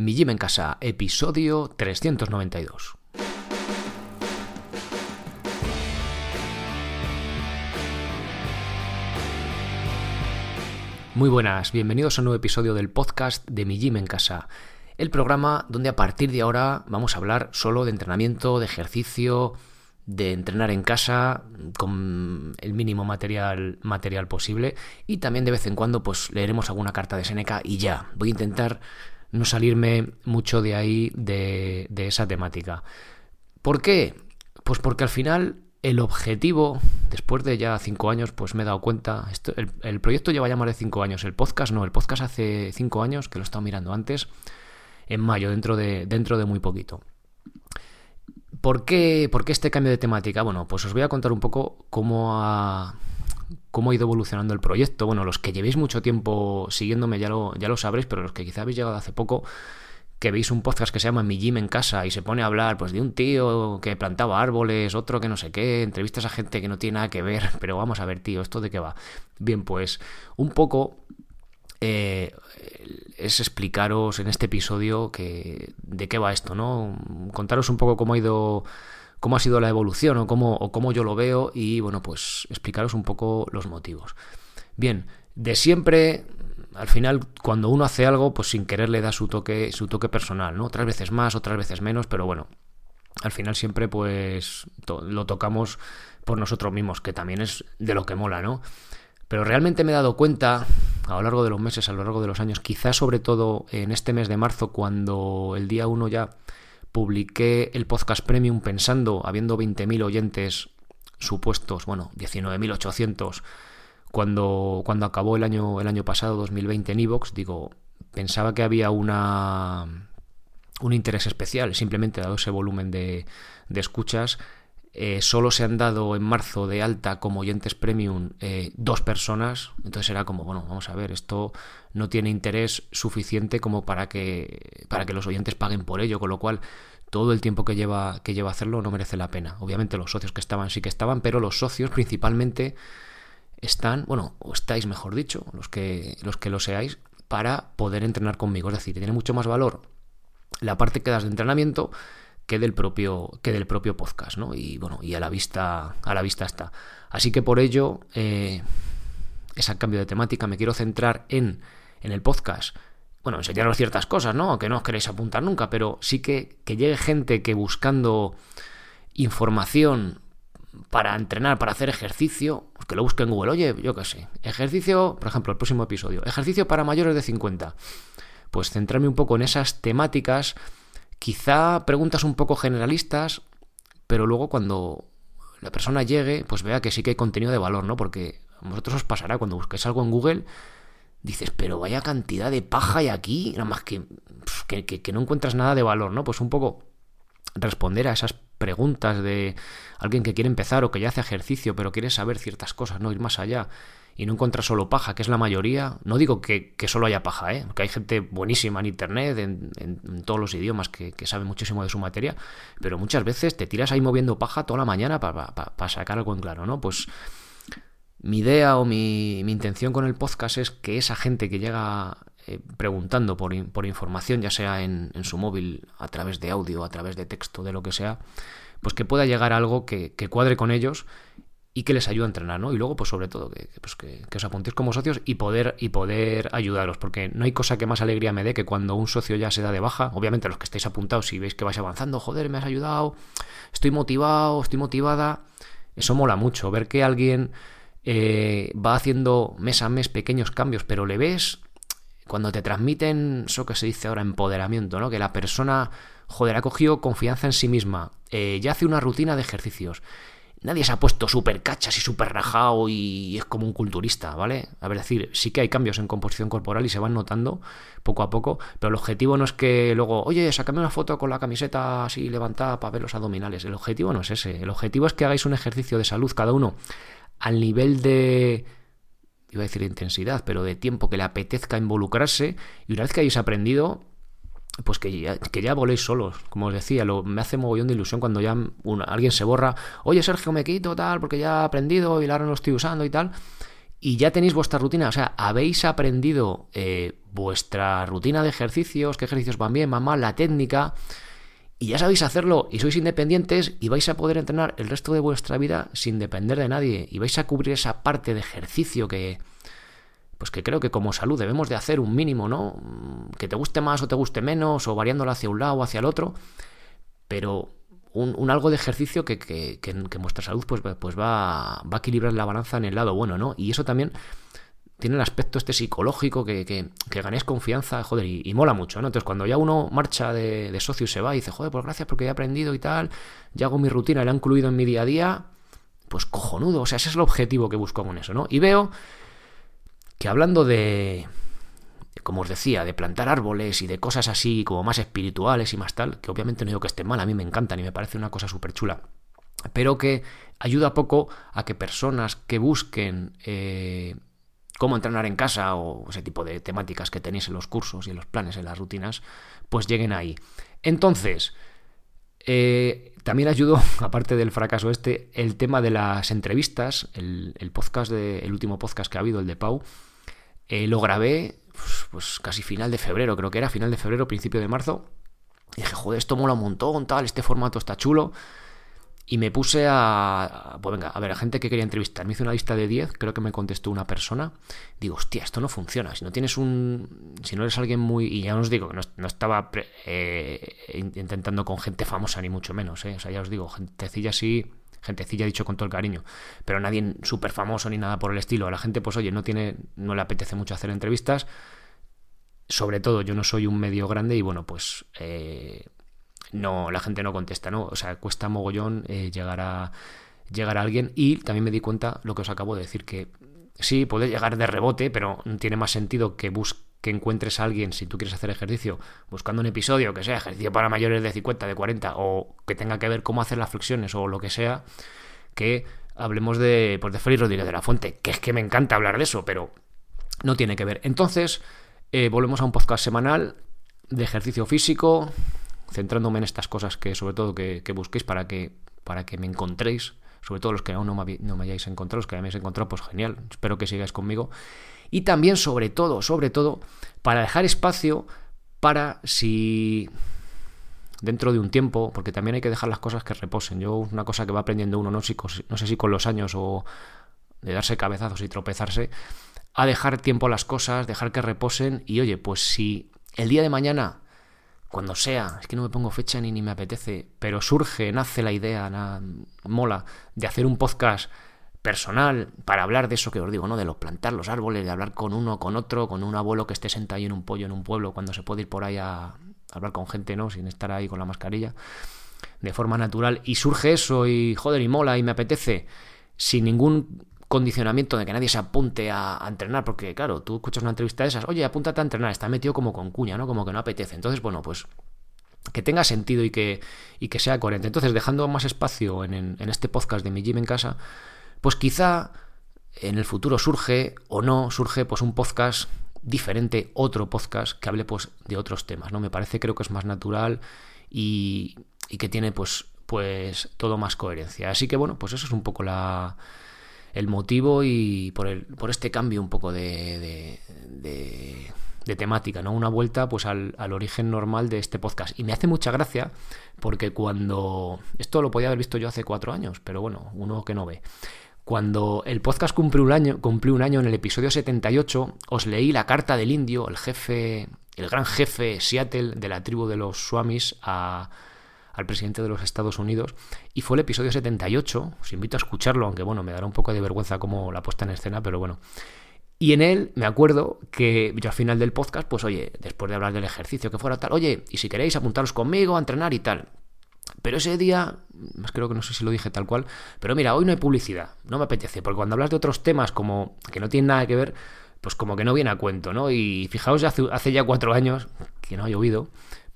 Mi Gym en Casa, episodio 392. Muy buenas, bienvenidos a un nuevo episodio del podcast de Mi Gym en Casa, el programa donde a partir de ahora vamos a hablar solo de entrenamiento, de ejercicio, de entrenar en casa con el mínimo material, material posible y también de vez en cuando pues leeremos alguna carta de Seneca y ya, voy a intentar no salirme mucho de ahí de, esa temática. ¿Por qué? Pues porque al final el objetivo, después de ya cinco años, pues me he dado cuenta, el, proyecto lleva ya más de cinco años, el podcast no, el podcast hace cinco años, que lo he estado mirando antes, en mayo, dentro de, dentro de muy poquito. ¿Por qué, ¿Por qué este cambio de temática? Bueno, pues os voy a contar un poco cómo ha, cómo ha ido evolucionando el proyecto. Bueno, los que llevéis mucho tiempo siguiéndome ya lo, ya lo sabréis, pero los que quizá habéis llegado hace poco, que veis un podcast que se llama Mi Gym en casa y se pone a hablar pues de un tío que plantaba árboles, otro que no sé qué, entrevistas a gente que no tiene nada que ver, pero vamos a ver, tío, ¿esto de qué va? Bien, pues un poco eh, es explicaros en este episodio que de qué va esto, ¿no? Contaros un poco cómo ha ido cómo ha sido la evolución o cómo, o cómo yo lo veo y bueno, pues explicaros un poco los motivos. Bien, de siempre, al final, cuando uno hace algo, pues sin querer le da su toque, su toque personal, ¿no? Otras veces más, otras veces menos, pero bueno, al final siempre pues lo tocamos por nosotros mismos, que también es de lo que mola, ¿no? Pero realmente me he dado cuenta a lo largo de los meses, a lo largo de los años, quizás sobre todo en este mes de marzo, cuando el día 1 ya publiqué el podcast premium pensando, habiendo 20.000 oyentes supuestos, bueno, 19.800, cuando, cuando acabó el año, el año pasado, 2020, en Evox, digo, pensaba que había una un interés especial, simplemente dado ese volumen de, de escuchas. Eh, solo se han dado en marzo de alta como oyentes premium eh, dos personas, entonces era como, bueno, vamos a ver, esto no tiene interés suficiente como para que, para que los oyentes paguen por ello, con lo cual todo el tiempo que lleva, que lleva hacerlo no merece la pena. Obviamente los socios que estaban sí que estaban, pero los socios principalmente están, bueno, o estáis mejor dicho, los que, los que lo seáis, para poder entrenar conmigo. Es decir, tiene mucho más valor la parte que das de entrenamiento que del propio, propio podcast, ¿no? Y bueno, y a la vista, a la vista está. Así que por ello, eh, cambio de temática, me quiero centrar en en el podcast, bueno, enseñaros ciertas cosas, ¿no? Que no os queréis apuntar nunca, pero sí que, que llegue gente que buscando información para entrenar, para hacer ejercicio, pues que lo busque en Google. Oye, yo qué sé, ejercicio, por ejemplo, el próximo episodio, ejercicio para mayores de 50. Pues centrarme un poco en esas temáticas, quizá preguntas un poco generalistas, pero luego cuando la persona llegue, pues vea que sí que hay contenido de valor, ¿no? Porque a vosotros os pasará cuando busquéis algo en Google dices, pero vaya cantidad de paja hay aquí, nada más que, que, no encuentras nada de valor, ¿no? Pues un poco responder a esas preguntas de alguien que quiere empezar o que ya hace ejercicio, pero quiere saber ciertas cosas, no ir más allá y no encuentra solo paja, que es la mayoría. No digo que, solo haya paja, ¿eh? porque hay gente buenísima en Internet, en, todos los idiomas, que, sabe muchísimo de su materia, pero muchas veces te tiras ahí moviendo paja toda la mañana para sacar algo en claro, ¿no? Pues mi idea o mi, intención con el podcast es que esa gente que llega eh, preguntando por, información, ya sea en, su móvil, a través de audio, a través de texto, de lo que sea, pues que pueda llegar algo que, cuadre con ellos y que les ayude a entrenar, ¿no? Y luego, pues sobre todo, que, pues que, os apuntéis como socios y poder, y poder ayudaros, porque no hay cosa que más alegría me dé que cuando un socio ya se da de baja, obviamente los que estáis apuntados, si veis que vais avanzando, joder, me has ayudado, estoy motivado, estoy motivada, eso mola mucho, ver que alguien eh, va haciendo mes a mes pequeños cambios, pero le ves cuando te transmiten eso que se dice ahora empoderamiento, ¿no? Que la persona, joder, ha cogido confianza en sí misma, eh, ya hace una rutina de ejercicios. Nadie se ha puesto súper cachas y súper rajado y es como un culturista, ¿vale? A ver, decir, sí que hay cambios en composición corporal y se van notando poco a poco, pero el objetivo no es que luego, oye, sacame una foto con la camiseta así levantada para ver los abdominales. El objetivo no es ese. El objetivo es que hagáis un ejercicio de salud cada uno al nivel de, iba a decir intensidad, pero de tiempo que le apetezca involucrarse y una vez que hayáis aprendido, pues que ya, que ya voléis solos, como os decía, lo, me hace mogollón de ilusión cuando ya alguien se borra, oye Sergio me quito tal, porque ya he aprendido y ahora no lo estoy usando y tal, y ya tenéis vuestra rutina, o sea, habéis aprendido eh, vuestra rutina de ejercicios, qué ejercicios van bien, van mal, la técnica, y ya sabéis hacerlo y sois independientes y vais a poder entrenar el resto de vuestra vida sin depender de nadie y vais a cubrir esa parte de ejercicio que pues que creo que como salud debemos de hacer un mínimo, ¿no? Que te guste más o te guste menos o variándolo hacia un lado o hacia el otro, pero un, algo de ejercicio que, que, que, vuestra salud pues, pues va, va, a equilibrar la balanza en el lado bueno, ¿no? Y eso también tiene el aspecto este psicológico que, que, ganéis confianza, joder, y, mola mucho, ¿no? Entonces cuando ya uno marcha de, socio y se va y dice, joder, pues gracias porque he aprendido y tal, ya hago mi rutina, la he incluido en mi día a día, pues cojonudo, o sea, ese es el objetivo que busco con eso, ¿no? Y veo que hablando de, como os decía, de plantar árboles y de cosas así como más espirituales y más tal, que obviamente no digo que estén mal, a mí me encantan y me parece una cosa súper chula, pero que ayuda poco a que personas que busquen eh, cómo entrenar en casa o ese tipo de temáticas que tenéis en los cursos y en los planes, en las rutinas, pues lleguen ahí. Entonces, eh, también ayudó, aparte del fracaso este, el tema de las entrevistas, el, podcast de, el último podcast que ha habido, el de Pau, eh, lo grabé pues, casi final de febrero, creo que era final de febrero, principio de marzo. Y dije, joder, esto mola un montón, tal, este formato está chulo. Y me puse a, Pues venga, a ver, a gente que quería entrevistar. Me hice una lista de 10, creo que me contestó una persona. Digo, hostia, esto no funciona. Si no tienes un. Si no eres alguien muy. Y ya os digo no, estaba eh, intentando con gente famosa, ni mucho menos. ¿eh? O sea, ya os digo, gentecilla así gentecilla dicho con todo el cariño, pero nadie súper famoso ni nada por el estilo. A la gente, pues oye, no tiene, no le apetece mucho hacer entrevistas. Sobre todo, yo no soy un medio grande y bueno, pues eh, no, la gente no contesta, ¿no? O sea, cuesta mogollón eh, llegar a llegar a alguien y también me di cuenta lo que os acabo de decir que sí puede llegar de rebote pero tiene más sentido que busque que encuentres a alguien, si tú quieres hacer ejercicio, buscando un episodio que sea ejercicio para mayores de 50, de 40, o que tenga que ver cómo hacer las flexiones o lo que sea, que hablemos de, pues de Félix Rodríguez de la Fuente, que es que me encanta hablar de eso, pero no tiene que ver. Entonces, eh, volvemos a un podcast semanal de ejercicio físico, centrándome en estas cosas que sobre todo que, busquéis para que, para que me encontréis, sobre todo los que aún no me, hayáis encontrado, los que me hayáis encontrado, pues genial, espero que sigáis conmigo y también, sobre todo, sobre todo, para dejar espacio para si dentro de un tiempo, porque también hay que dejar las cosas que reposen. Yo, una cosa que va aprendiendo uno, no, no sé si con los años o de darse cabezazos y tropezarse, a dejar tiempo a las cosas, dejar que reposen y oye, pues si el día de mañana, cuando sea, es que no me pongo fecha ni, ni me apetece, pero surge, nace la idea, mola, de hacer un podcast personal para hablar de eso que os digo, ¿no? De los plantar los árboles, de hablar con uno, con otro, con un abuelo que esté sentado ahí en un pollo en un pueblo cuando se puede ir por ahí a hablar con gente, ¿no? Sin estar ahí con la mascarilla, de forma natural. Y surge eso y, joder, y mola y me apetece, sin ningún condicionamiento de que nadie se apunte a, entrenar, porque claro, tú escuchas una entrevista de esas, oye, apúntate a entrenar, está metido como con cuña, ¿no? Como que no apetece. Entonces, bueno, pues que tenga sentido y que, y que sea coherente. Entonces, dejando más espacio en, en este podcast de mi gym en casa, pues quizá en el futuro surge o no surge pues un podcast diferente, otro podcast que hable pues de otros temas, ¿no? Me parece creo que es más natural y, y que tiene pues pues todo más coherencia. Así que bueno, pues eso es un poco la el motivo y por, el, por este cambio un poco de, de, de, temática, ¿no? Una vuelta pues al, al, origen normal de este podcast. Y me hace mucha gracia porque cuando... Esto lo podía haber visto yo hace cuatro años, pero bueno, uno que no ve. Cuando el podcast cumplió un año, cumplió un año en el episodio 78, os leí la carta del indio, el jefe, el gran jefe Seattle de la tribu de los Swamis al presidente de los Estados Unidos, y fue el episodio 78, os invito a escucharlo, aunque bueno, me dará un poco de vergüenza como la puesta en escena, pero bueno. Y en él me acuerdo que yo al final del podcast, pues oye, después de hablar del ejercicio que fuera tal, oye, y si queréis apuntaros conmigo a entrenar y tal. Pero ese día, más creo que no sé si lo dije tal cual, pero mira, hoy no hay publicidad, no me apetece, porque cuando hablas de otros temas como que no tienen nada que ver, pues como que no viene a cuento, ¿no? Y fijaos, hace, ya cuatro años, que no ha llovido,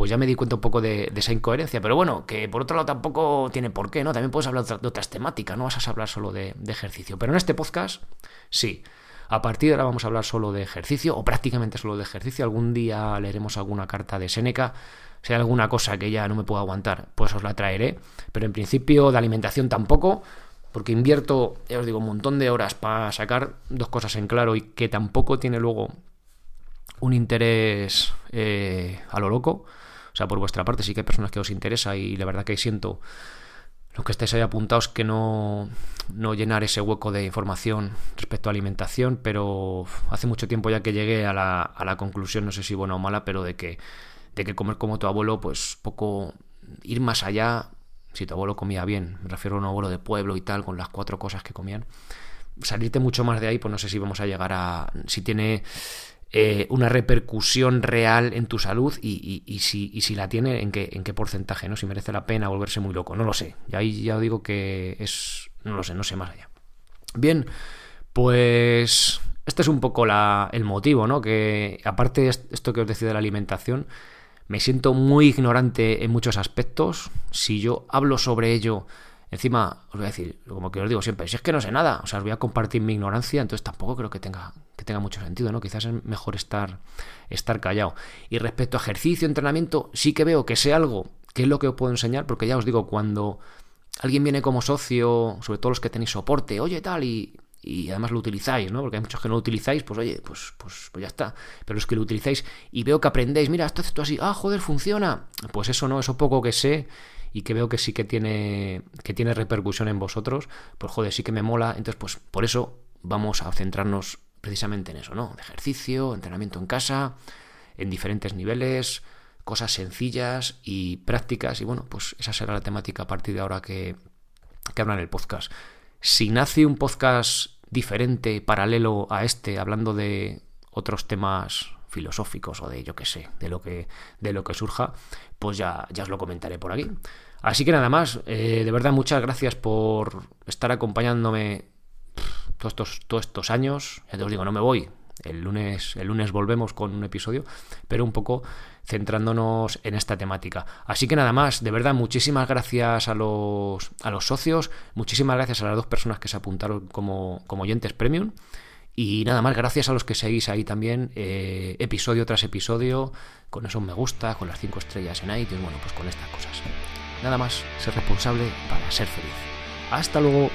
pues ya me di cuenta un poco de, esa incoherencia. Pero bueno, que por otro lado tampoco tiene por qué, ¿no? También puedes hablar de otras temáticas, no vas a hablar solo de, ejercicio. Pero en este podcast, sí. A partir de ahora vamos a hablar solo de ejercicio, o prácticamente solo de ejercicio. Algún día leeremos alguna carta de Seneca si hay alguna cosa que ya no me puedo aguantar, pues os la traeré. Pero en principio de alimentación tampoco. porque invierto, ya os digo, un montón de horas para sacar dos cosas en claro y que tampoco tiene luego un interés eh, a lo loco. O sea, por vuestra parte sí que hay personas que os interesa y la verdad que siento lo que estáis ahí apuntados que no, no llenar ese hueco de información respecto a alimentación, pero hace mucho tiempo ya que llegué a la, a la conclusión, no sé si buena o mala, pero de que, de que comer como tu abuelo, pues poco ir más allá si tu abuelo comía bien, me refiero a un abuelo de pueblo y tal, con las cuatro cosas que comían, salirte mucho más de ahí, pues no sé si vamos a llegar a... si tiene eh, una repercusión real en tu salud y, y, si, y si la tiene, en qué, en qué porcentaje, ¿no? Si merece la pena volverse muy loco, no lo sé. Y ahí ya digo que es... no lo sé, no sé más allá. Bien, pues este es un poco la, el motivo, ¿no? Que aparte de esto que os decía de la alimentación, me siento muy ignorante en muchos aspectos. Si yo hablo sobre ello, encima os voy a decir, como que os digo siempre, si es que no sé nada, o sea, os voy a compartir mi ignorancia, entonces tampoco creo que tenga, que tenga mucho sentido, ¿no? Quizás es mejor estar, estar callado. Y respecto a ejercicio, entrenamiento, sí que veo que sé algo, que es lo que os puedo enseñar, porque ya os digo, cuando alguien viene como socio, sobre todo los que tenéis soporte, oye tal, y y además lo utilizáis, ¿no? Porque hay muchos que no lo utilizáis, pues oye, pues, pues, pues ya está. Pero los que lo utilizáis y veo que aprendéis, mira, esto, esto así, ah, joder, funciona. Pues eso no, eso poco que sé y que veo que sí que tiene, que tiene repercusión en vosotros, pues joder, sí que me mola. Entonces, pues por eso vamos a centrarnos precisamente en eso, ¿no? De ejercicio, entrenamiento en casa, en diferentes niveles, cosas sencillas y prácticas. Y bueno, pues esa será la temática a partir de ahora que, que habla en el podcast si nace un podcast diferente, paralelo a este, hablando de otros temas filosóficos o de yo que sé, de lo que, de lo que surja, pues ya, ya os lo comentaré por aquí. Así que nada más, eh, de verdad muchas gracias por estar acompañándome todos estos, todos estos años. Ya os digo, no me voy, el lunes, el lunes volvemos con un episodio, pero un poco centrándonos en esta temática. Así que nada más, de verdad, muchísimas gracias a los, a los socios, muchísimas gracias a las dos personas que se apuntaron como, como oyentes premium. Y nada más, gracias a los que seguís ahí también, eh, episodio tras episodio, con esos me gusta, con las cinco estrellas en iTunes, bueno, pues con estas cosas. Nada más, ser responsable para ser feliz. Hasta luego.